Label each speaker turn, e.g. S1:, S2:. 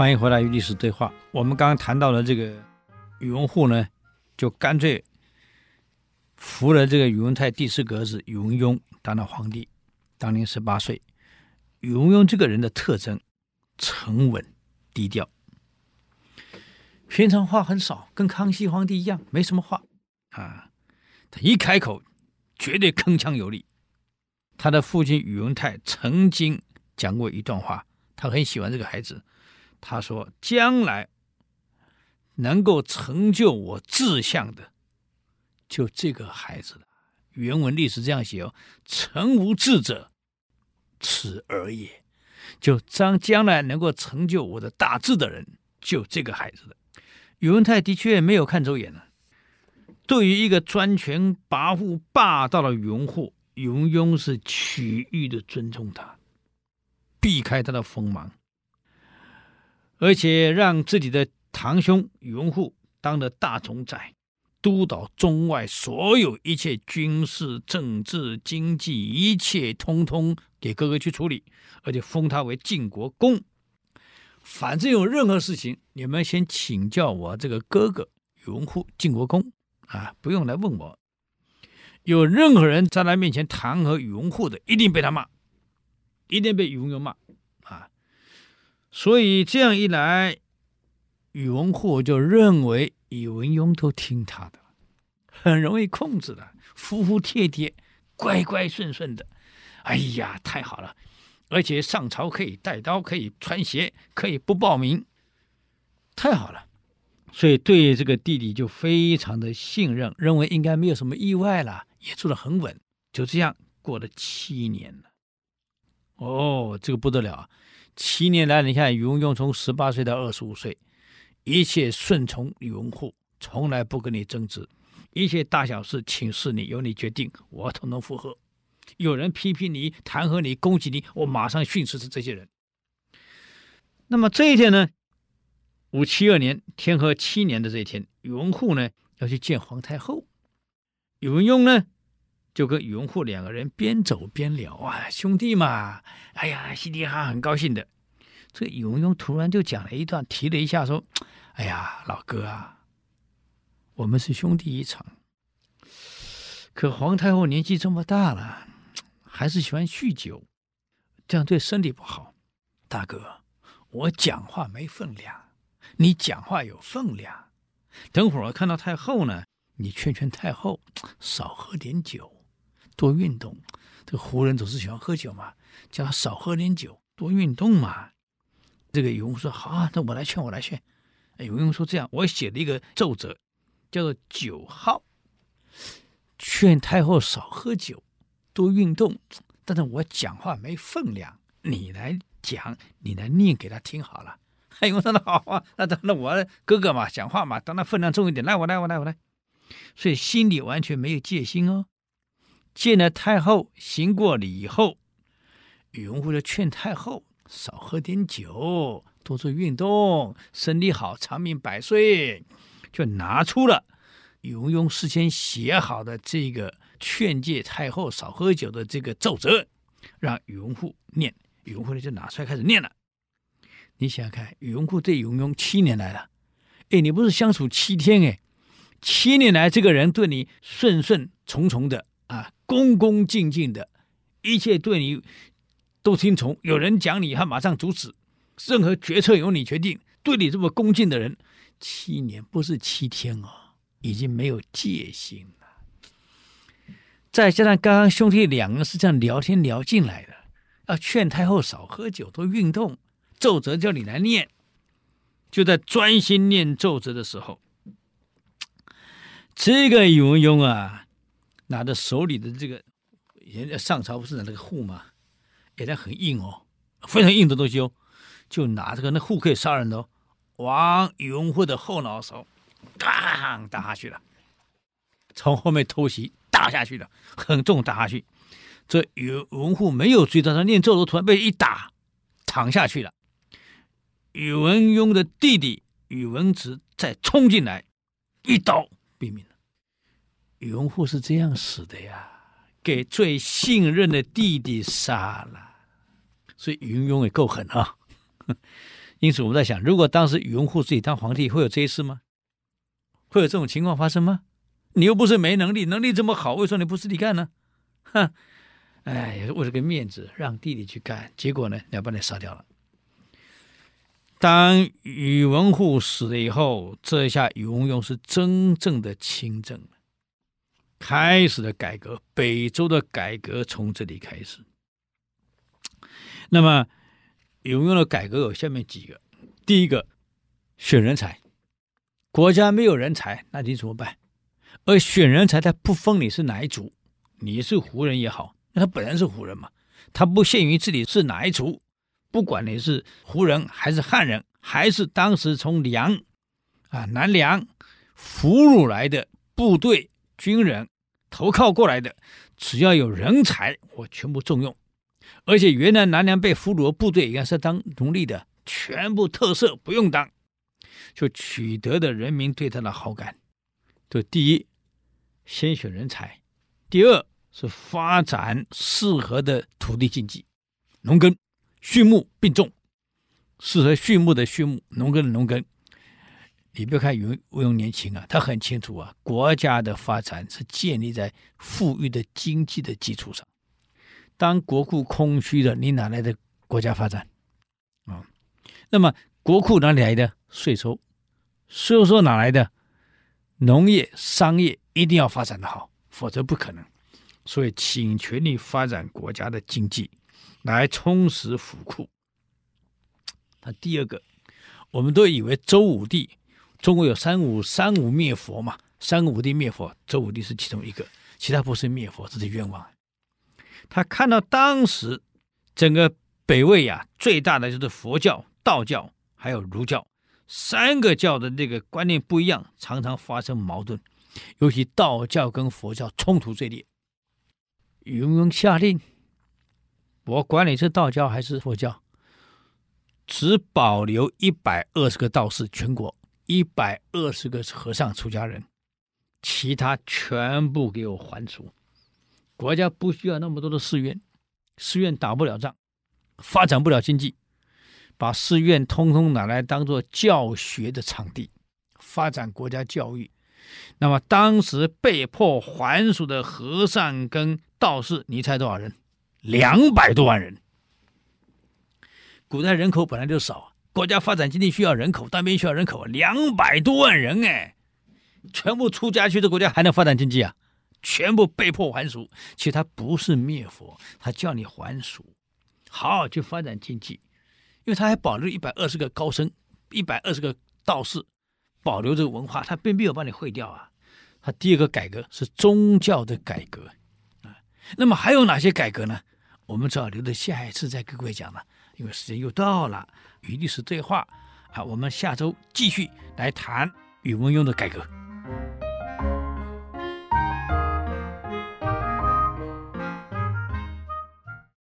S1: 欢迎回来与历史对话。我们刚刚谈到了这个宇文护呢，就干脆扶了这个宇文泰第四格子宇文邕当了皇帝，当年十八岁。宇文邕这个人的特征，沉稳低调，平常话很少，跟康熙皇帝一样，没什么话啊。他一开口，绝对铿锵有力。他的父亲宇文泰曾经讲过一段话，他很喜欢这个孩子。他说：“将来能够成就我志向的，就这个孩子了。”原文历史这样写哦：“成无志者，此而也。”就将将来能够成就我的大志的人，就这个孩子了。宇文泰的确没有看走眼了。对于一个专权跋扈、霸道的宇文护。宇文邕是区域的尊重他，避开他的锋芒，而且让自己的堂兄宇文护当了大总宰，督导中外所有一切军事、政治、经济一切，通通给哥哥去处理，而且封他为晋国公。反正有任何事情，你们先请教我这个哥哥宇文护，晋国公啊，不用来问我。有任何人在他面前弹劾宇文护的，一定被他骂，一定被宇文邕骂！所以这样一来，宇文护就认为宇文邕都听他的，很容易控制的，服服帖帖，乖乖顺顺的。哎呀，太好了！而且上朝可以带刀，可以穿鞋，可以不报名，太好了。所以对这个弟弟就非常的信任，认为应该没有什么意外了。也做得很稳，就这样过了七年了。哦，这个不得了啊！七年来，你看宇文邕从十八岁到二十五岁，一切顺从宇文护，从来不跟你争执，一切大小事请示你，由你决定，我统统附和。有人批评你、弹劾你、攻击你，我马上训斥这些人。那么这一天呢？五七二年，天和七年的这一天，宇文护呢要去见皇太后。宇文邕呢，就跟宇文护两个人边走边聊啊，兄弟嘛，哎呀，嘻嘻哈哈，很高兴的。这宇文邕突然就讲了一段，提了一下说：“哎呀，老哥啊，我们是兄弟一场。可皇太后年纪这么大了，还是喜欢酗酒，这样对身体不好。大哥，我讲话没分量，你讲话有分量。等会儿我看到太后呢。”你劝劝太后，少喝点酒，多运动。这胡人总是喜欢喝酒嘛，叫他少喝点酒，多运动嘛。这个宇文说好啊，那我来劝，我来劝。宇文说这样，我写了一个奏折，叫做《酒号》，劝太后少喝酒，多运动。但是我讲话没分量，你来讲，你来念给他听好了。宇文说的好啊，那那那我哥哥嘛，讲话嘛，当然分量重一点。来，我来，我来，我来。所以心里完全没有戒心哦。见了太后，行过礼以后，宇文护就劝太后少喝点酒，多做运动，身体好，长命百岁。就拿出了宇文邕事先写好的这个劝诫太后少喝酒的这个奏折，让宇文护念。宇文护呢就拿出来开始念了。你想想看，宇文护对宇文邕七年来了，哎，你不是相处七天哎？七年来，这个人对你顺顺从从的啊，恭恭敬敬的，一切对你都听从。有人讲你，他马上阻止，任何决策由你决定。对你这么恭敬的人，七年不是七天哦，已经没有戒心了。再加上刚刚兄弟两个是这样聊天聊进来的，要劝太后少喝酒，多运动，奏折叫你来念。就在专心念奏折的时候。这个宇文邕啊，拿着手里的这个，人家上朝不是拿那个户吗？也在很硬哦，非常硬的东西哦，就拿这个那户可以杀人的哦，往宇文护的后脑勺，当打下去了，从后面偷袭打下去了，很重打下去。这宇文护没有追到他念咒都，突然被一打，躺下去了。宇文邕的弟弟宇文直再冲进来，一刀毙命了。宇文护是这样死的呀，给最信任的弟弟杀了，所以宇文邕也够狠啊！因此我们在想，如果当时宇文护自己当皇帝，会有这一事吗？会有这种情况发生吗？你又不是没能力，能力这么好，为什么你不自己干呢？哼，哎，为了个面子，让弟弟去干，结果呢，要把你杀掉了。当宇文护死了以后，这一下宇文邕是真正的亲政了，开始了改革，北周的改革从这里开始。那么，有用的改革有下面几个：第一个，选人才，国家没有人才，那你怎么办？而选人才，他不分你是哪一族，你是胡人也好，那他本来是胡人嘛，他不限于自己是哪一族，不管你是胡人还是汉人，还是当时从梁啊南梁俘虏来的部队军人投靠过来的，只要有人才，我全部重用。而且原来南梁被俘虏的部队也是当奴隶的，全部特赦不用当，就取得的人民对他的好感。这第一，先选人才；第二是发展适合的土地经济，农耕、畜牧并重，适合畜牧的畜牧，农耕的农耕。你别看宇文邕年轻啊，他很清楚啊，国家的发展是建立在富裕的经济的基础上。当国库空虚了，你哪来的国家发展啊？那么国库哪里来的税收？税收哪来的？农业、商业一定要发展的好，否则不可能。所以请全力发展国家的经济，来充实府库。那第二个，我们都以为周武帝，中国有三武，三武灭佛嘛，三个武帝灭佛，周武帝是其中一个，其他不是灭佛，这是冤枉。他看到当时整个北魏呀，最大的就是佛教、道教还有儒教三个教的那个观念不一样，常常发生矛盾，尤其道教跟佛教冲突最烈。宇文邕下令，我管你是道教还是佛教，只保留一百二十个道士，全国一百二十个和尚出家人，其他全部给我还俗。国家不需要那么多的寺院，寺院打不了仗，发展不了经济，把寺院通通拿来当做教学的场地，发展国家教育。那么当时被迫还俗的和尚跟道士，你猜多少人？两百多万人。古代人口本来就少，国家发展经济需要人口，但没需要人口，两百多万人哎，全部出家去，这国家还能发展经济啊？全部被迫还俗，其实他不是灭佛，他叫你还俗，好好去发展经济，因为他还保留一百二十个高僧，一百二十个道士，保留这个文化，他并没有把你毁掉啊。他第二个改革是宗教的改革啊，那么还有哪些改革呢？我们只好留着下一次再跟各位讲了，因为时间又到了。与历史对话啊，我们下周继续来谈宇文邕的改革。